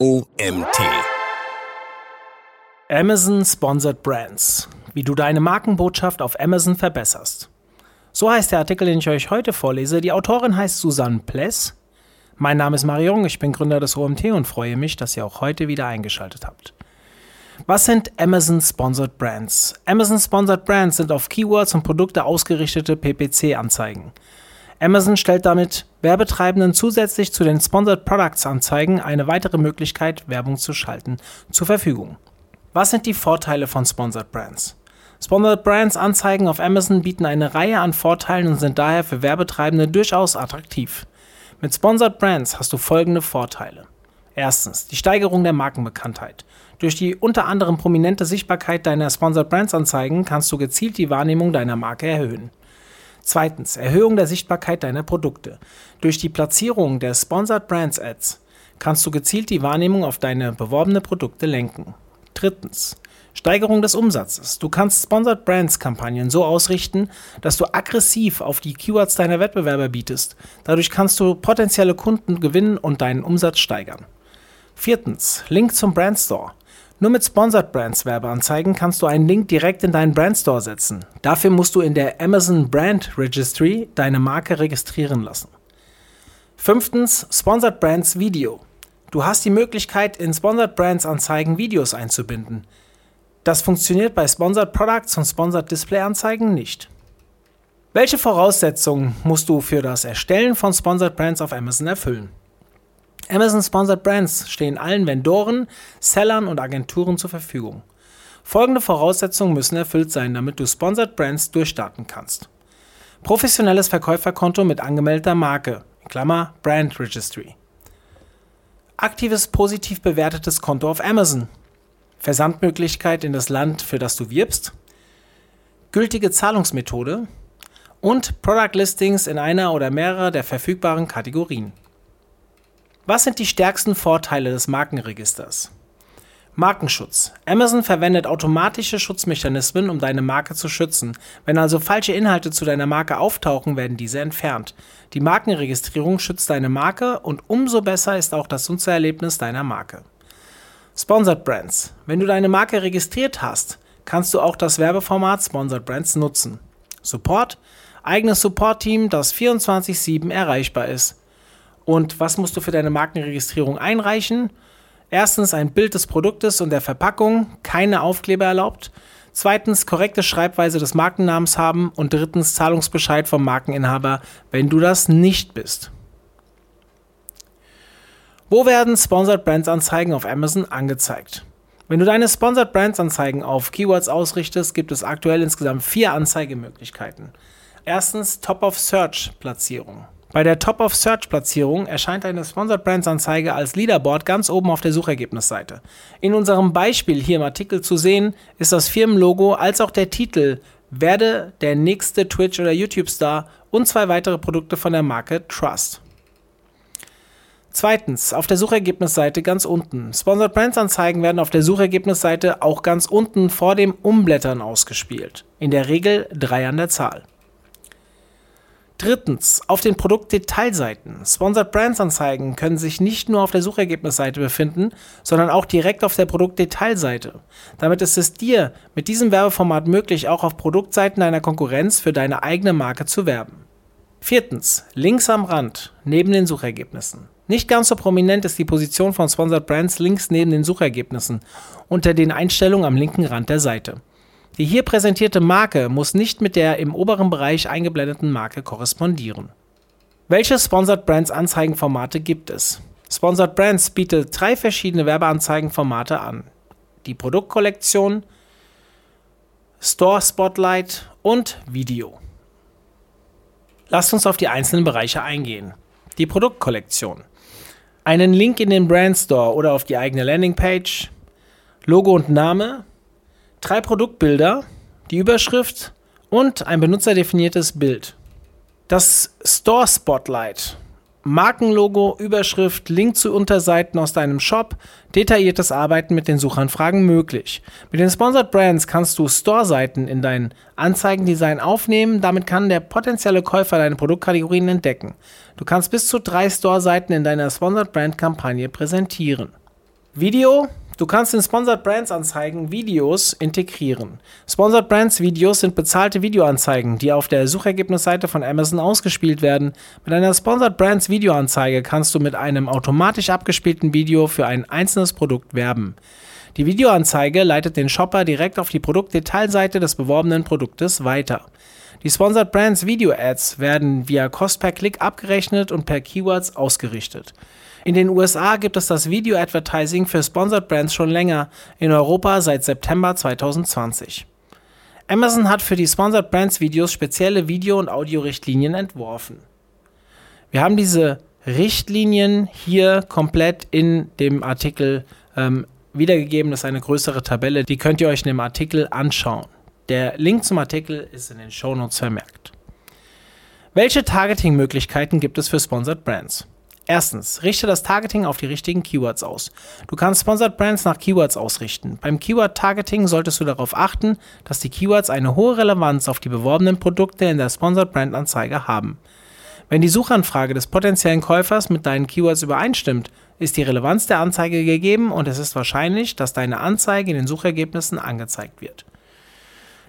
OMT. Amazon Sponsored Brands. Wie du deine Markenbotschaft auf Amazon verbesserst. So heißt der Artikel, den ich euch heute vorlese. Die Autorin heißt Susanne Pless. Mein Name ist Marion, ich bin Gründer des OMT und freue mich, dass ihr auch heute wieder eingeschaltet habt. Was sind Amazon Sponsored Brands? Amazon Sponsored Brands sind auf Keywords und Produkte ausgerichtete PPC-Anzeigen. Amazon stellt damit Werbetreibenden zusätzlich zu den Sponsored Products Anzeigen eine weitere Möglichkeit, Werbung zu schalten, zur Verfügung. Was sind die Vorteile von Sponsored Brands? Sponsored Brands Anzeigen auf Amazon bieten eine Reihe an Vorteilen und sind daher für Werbetreibende durchaus attraktiv. Mit Sponsored Brands hast du folgende Vorteile. Erstens, die Steigerung der Markenbekanntheit. Durch die unter anderem prominente Sichtbarkeit deiner Sponsored Brands Anzeigen kannst du gezielt die Wahrnehmung deiner Marke erhöhen. Zweitens, Erhöhung der Sichtbarkeit deiner Produkte. Durch die Platzierung der Sponsored Brands Ads kannst du gezielt die Wahrnehmung auf deine beworbene Produkte lenken. Drittens, Steigerung des Umsatzes. Du kannst Sponsored Brands Kampagnen so ausrichten, dass du aggressiv auf die Keywords deiner Wettbewerber bietest. Dadurch kannst du potenzielle Kunden gewinnen und deinen Umsatz steigern. Viertens, Link zum Brandstore. Nur mit Sponsored Brands Werbeanzeigen kannst du einen Link direkt in deinen Brandstore setzen. Dafür musst du in der Amazon Brand Registry deine Marke registrieren lassen. Fünftens, Sponsored Brands Video. Du hast die Möglichkeit, in Sponsored Brands Anzeigen Videos einzubinden. Das funktioniert bei Sponsored Products und Sponsored Display Anzeigen nicht. Welche Voraussetzungen musst du für das Erstellen von Sponsored Brands auf Amazon erfüllen? Amazon Sponsored Brands stehen allen Vendoren, Sellern und Agenturen zur Verfügung. Folgende Voraussetzungen müssen erfüllt sein, damit du Sponsored Brands durchstarten kannst. Professionelles Verkäuferkonto mit angemeldeter Marke, Klammer Brand Registry. Aktives positiv bewertetes Konto auf Amazon. Versandmöglichkeit in das Land, für das du wirbst. Gültige Zahlungsmethode. Und Product Listings in einer oder mehrerer der verfügbaren Kategorien. Was sind die stärksten Vorteile des Markenregisters? Markenschutz. Amazon verwendet automatische Schutzmechanismen, um deine Marke zu schützen. Wenn also falsche Inhalte zu deiner Marke auftauchen, werden diese entfernt. Die Markenregistrierung schützt deine Marke und umso besser ist auch das Nutzererlebnis deiner Marke. Sponsored Brands. Wenn du deine Marke registriert hast, kannst du auch das Werbeformat Sponsored Brands nutzen. Support. Eigenes Support-Team, das 24/7 erreichbar ist. Und was musst du für deine Markenregistrierung einreichen? Erstens ein Bild des Produktes und der Verpackung, keine Aufkleber erlaubt. Zweitens korrekte Schreibweise des Markennamens haben. Und drittens Zahlungsbescheid vom Markeninhaber, wenn du das nicht bist. Wo werden Sponsored Brands Anzeigen auf Amazon angezeigt? Wenn du deine Sponsored Brands Anzeigen auf Keywords ausrichtest, gibt es aktuell insgesamt vier Anzeigemöglichkeiten. Erstens Top of Search Platzierung. Bei der Top-of-Search-Platzierung erscheint eine Sponsored Brands-Anzeige als Leaderboard ganz oben auf der Suchergebnisseite. In unserem Beispiel hier im Artikel zu sehen, ist das Firmenlogo als auch der Titel Werde der nächste Twitch- oder YouTube-Star und zwei weitere Produkte von der Marke Trust. Zweitens, auf der Suchergebnisseite ganz unten. Sponsored Brands Anzeigen werden auf der Suchergebnisseite auch ganz unten vor dem Umblättern ausgespielt. In der Regel drei an der Zahl. Drittens, auf den Produktdetailseiten. Sponsored Brands Anzeigen können sich nicht nur auf der Suchergebnisseite befinden, sondern auch direkt auf der Produktdetailseite. Damit ist es dir mit diesem Werbeformat möglich, auch auf Produktseiten deiner Konkurrenz für deine eigene Marke zu werben. Viertens, links am Rand, neben den Suchergebnissen. Nicht ganz so prominent ist die Position von Sponsored Brands links neben den Suchergebnissen, unter den Einstellungen am linken Rand der Seite. Die hier präsentierte Marke muss nicht mit der im oberen Bereich eingeblendeten Marke korrespondieren. Welche Sponsored Brands Anzeigenformate gibt es? Sponsored Brands bietet drei verschiedene Werbeanzeigenformate an. Die Produktkollektion, Store Spotlight und Video. Lasst uns auf die einzelnen Bereiche eingehen. Die Produktkollektion. Einen Link in den Brand Store oder auf die eigene Landingpage, Logo und Name, drei Produktbilder, die Überschrift und ein benutzerdefiniertes Bild. Das Store Spotlight. Markenlogo, Überschrift, Link zu Unterseiten aus deinem Shop, detailliertes Arbeiten mit den Suchanfragen möglich. Mit den Sponsored Brands kannst du Store-Seiten in dein Anzeigendesign aufnehmen, damit kann der potenzielle Käufer deine Produktkategorien entdecken. Du kannst bis zu drei Store-Seiten in deiner Sponsored Brand Kampagne präsentieren. Video. Du kannst in Sponsored Brands Anzeigen Videos integrieren. Sponsored Brands Videos sind bezahlte Videoanzeigen, die auf der Suchergebnisseite von Amazon ausgespielt werden. Mit einer Sponsored Brands Videoanzeige kannst du mit einem automatisch abgespielten Video für ein einzelnes Produkt werben. Die Videoanzeige leitet den Shopper direkt auf die Produktdetailseite des beworbenen Produktes weiter. Die Sponsored Brands Video Ads werden via Cost per Klick abgerechnet und per Keywords ausgerichtet. In den USA gibt es das Video Advertising für Sponsored Brands schon länger, in Europa seit September 2020. Amazon hat für die Sponsored Brands Videos spezielle Video- und Audiorichtlinien entworfen. Wir haben diese Richtlinien hier komplett in dem Artikel ähm, wiedergegeben. Das ist eine größere Tabelle, die könnt ihr euch in dem Artikel anschauen. Der Link zum Artikel ist in den Shownotes vermerkt. Welche Targeting-Möglichkeiten gibt es für Sponsored Brands? Erstens, richte das Targeting auf die richtigen Keywords aus. Du kannst Sponsored Brands nach Keywords ausrichten. Beim Keyword-Targeting solltest du darauf achten, dass die Keywords eine hohe Relevanz auf die beworbenen Produkte in der Sponsored Brand-Anzeige haben. Wenn die Suchanfrage des potenziellen Käufers mit deinen Keywords übereinstimmt, ist die Relevanz der Anzeige gegeben und es ist wahrscheinlich, dass deine Anzeige in den Suchergebnissen angezeigt wird.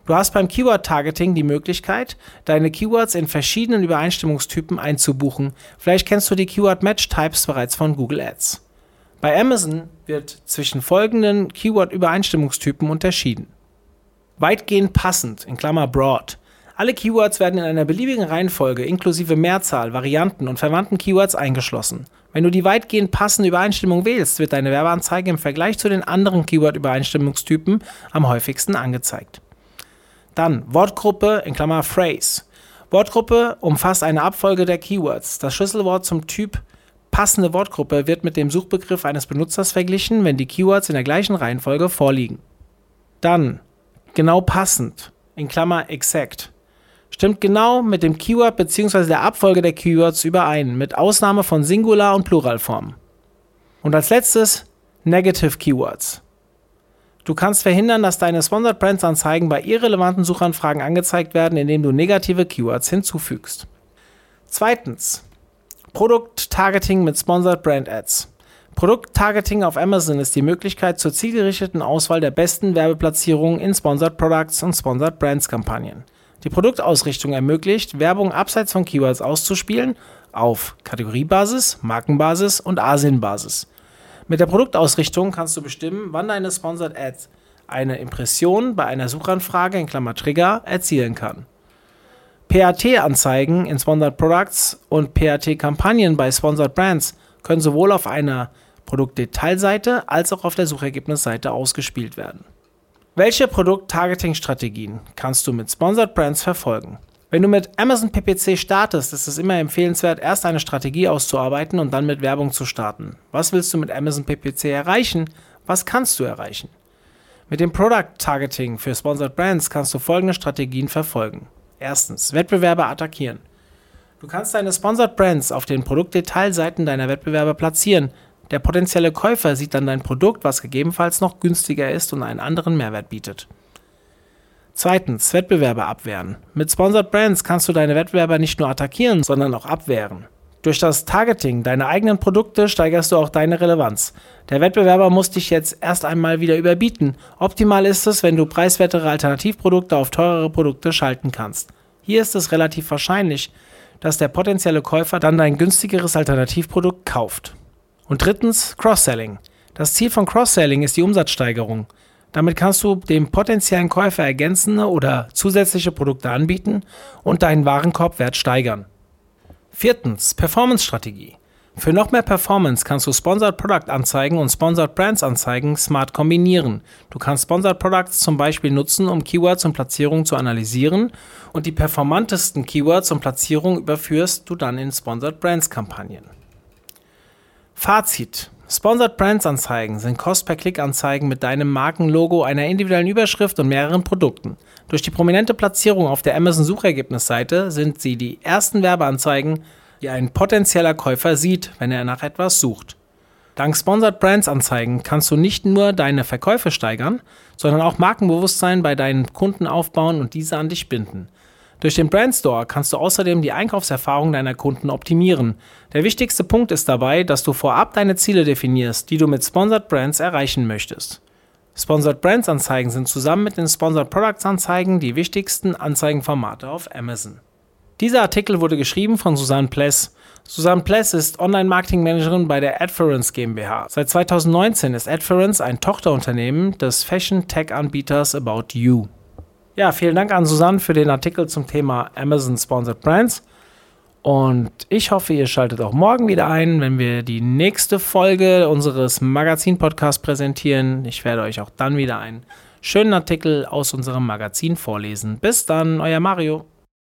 Du hast beim Keyword-Targeting die Möglichkeit, deine Keywords in verschiedenen Übereinstimmungstypen einzubuchen. Vielleicht kennst du die Keyword-Match-Types bereits von Google Ads. Bei Amazon wird zwischen folgenden Keyword-Übereinstimmungstypen unterschieden. Weitgehend passend, in Klammer broad. Alle Keywords werden in einer beliebigen Reihenfolge inklusive Mehrzahl, Varianten und verwandten Keywords eingeschlossen. Wenn du die weitgehend passende Übereinstimmung wählst, wird deine Werbeanzeige im Vergleich zu den anderen Keyword-Übereinstimmungstypen am häufigsten angezeigt. Dann Wortgruppe in Klammer Phrase. Wortgruppe umfasst eine Abfolge der Keywords. Das Schlüsselwort zum Typ passende Wortgruppe wird mit dem Suchbegriff eines Benutzers verglichen, wenn die Keywords in der gleichen Reihenfolge vorliegen. Dann genau passend in Klammer exact. Stimmt genau mit dem Keyword bzw. der Abfolge der Keywords überein, mit Ausnahme von Singular- und Pluralformen. Und als letztes Negative Keywords. Du kannst verhindern, dass deine Sponsored Brands Anzeigen bei irrelevanten Suchanfragen angezeigt werden, indem du negative Keywords hinzufügst. Zweitens. Produkt-Targeting mit Sponsored Brand Ads. Produkt-Targeting auf Amazon ist die Möglichkeit zur zielgerichteten Auswahl der besten Werbeplatzierungen in Sponsored Products und Sponsored Brands Kampagnen. Die Produktausrichtung ermöglicht, Werbung abseits von Keywords auszuspielen auf Kategoriebasis, Markenbasis und Asienbasis. Mit der Produktausrichtung kannst du bestimmen, wann deine Sponsored Ads eine Impression bei einer Suchanfrage in Klammer Trigger erzielen kann. PAT-Anzeigen in Sponsored Products und PAT-Kampagnen bei Sponsored Brands können sowohl auf einer Produktdetailseite als auch auf der Suchergebnisseite ausgespielt werden. Welche Produkt-Targeting-Strategien kannst du mit Sponsored Brands verfolgen? Wenn du mit Amazon PPC startest, ist es immer empfehlenswert, erst eine Strategie auszuarbeiten und dann mit Werbung zu starten. Was willst du mit Amazon PPC erreichen? Was kannst du erreichen? Mit dem Product Targeting für Sponsored Brands kannst du folgende Strategien verfolgen. Erstens, Wettbewerber attackieren. Du kannst deine Sponsored Brands auf den Produktdetailseiten deiner Wettbewerber platzieren. Der potenzielle Käufer sieht dann dein Produkt, was gegebenenfalls noch günstiger ist und einen anderen Mehrwert bietet. Zweitens, Wettbewerber abwehren. Mit Sponsored Brands kannst du deine Wettbewerber nicht nur attackieren, sondern auch abwehren. Durch das Targeting deiner eigenen Produkte steigerst du auch deine Relevanz. Der Wettbewerber muss dich jetzt erst einmal wieder überbieten. Optimal ist es, wenn du preiswertere Alternativprodukte auf teurere Produkte schalten kannst. Hier ist es relativ wahrscheinlich, dass der potenzielle Käufer dann dein günstigeres Alternativprodukt kauft. Und drittens, Cross-Selling. Das Ziel von Cross-Selling ist die Umsatzsteigerung. Damit kannst du dem potenziellen Käufer ergänzende oder zusätzliche Produkte anbieten und deinen Warenkorbwert steigern. Viertens, Performance-Strategie. Für noch mehr Performance kannst du Sponsored Product Anzeigen und Sponsored Brands Anzeigen smart kombinieren. Du kannst Sponsored Products zum Beispiel nutzen, um Keywords und Platzierungen zu analysieren und die performantesten Keywords und Platzierungen überführst du dann in Sponsored Brands Kampagnen. Fazit. Sponsored Brands Anzeigen sind Cost-per-Click-Anzeigen mit deinem Markenlogo, einer individuellen Überschrift und mehreren Produkten. Durch die prominente Platzierung auf der Amazon Suchergebnisseite sind sie die ersten Werbeanzeigen, die ein potenzieller Käufer sieht, wenn er nach etwas sucht. Dank Sponsored Brands Anzeigen kannst du nicht nur deine Verkäufe steigern, sondern auch Markenbewusstsein bei deinen Kunden aufbauen und diese an dich binden. Durch den Brand Store kannst du außerdem die Einkaufserfahrung deiner Kunden optimieren. Der wichtigste Punkt ist dabei, dass du vorab deine Ziele definierst, die du mit Sponsored Brands erreichen möchtest. Sponsored Brands Anzeigen sind zusammen mit den Sponsored Products Anzeigen die wichtigsten Anzeigenformate auf Amazon. Dieser Artikel wurde geschrieben von Susanne Pless. Susanne Pless ist Online-Marketing-Managerin bei der Adference GmbH. Seit 2019 ist Adference ein Tochterunternehmen des Fashion-Tech-Anbieters About You. Ja, vielen Dank an Susanne für den Artikel zum Thema Amazon Sponsored Brands. Und ich hoffe, ihr schaltet auch morgen wieder ein, wenn wir die nächste Folge unseres Magazin-Podcasts präsentieren. Ich werde euch auch dann wieder einen schönen Artikel aus unserem Magazin vorlesen. Bis dann, euer Mario.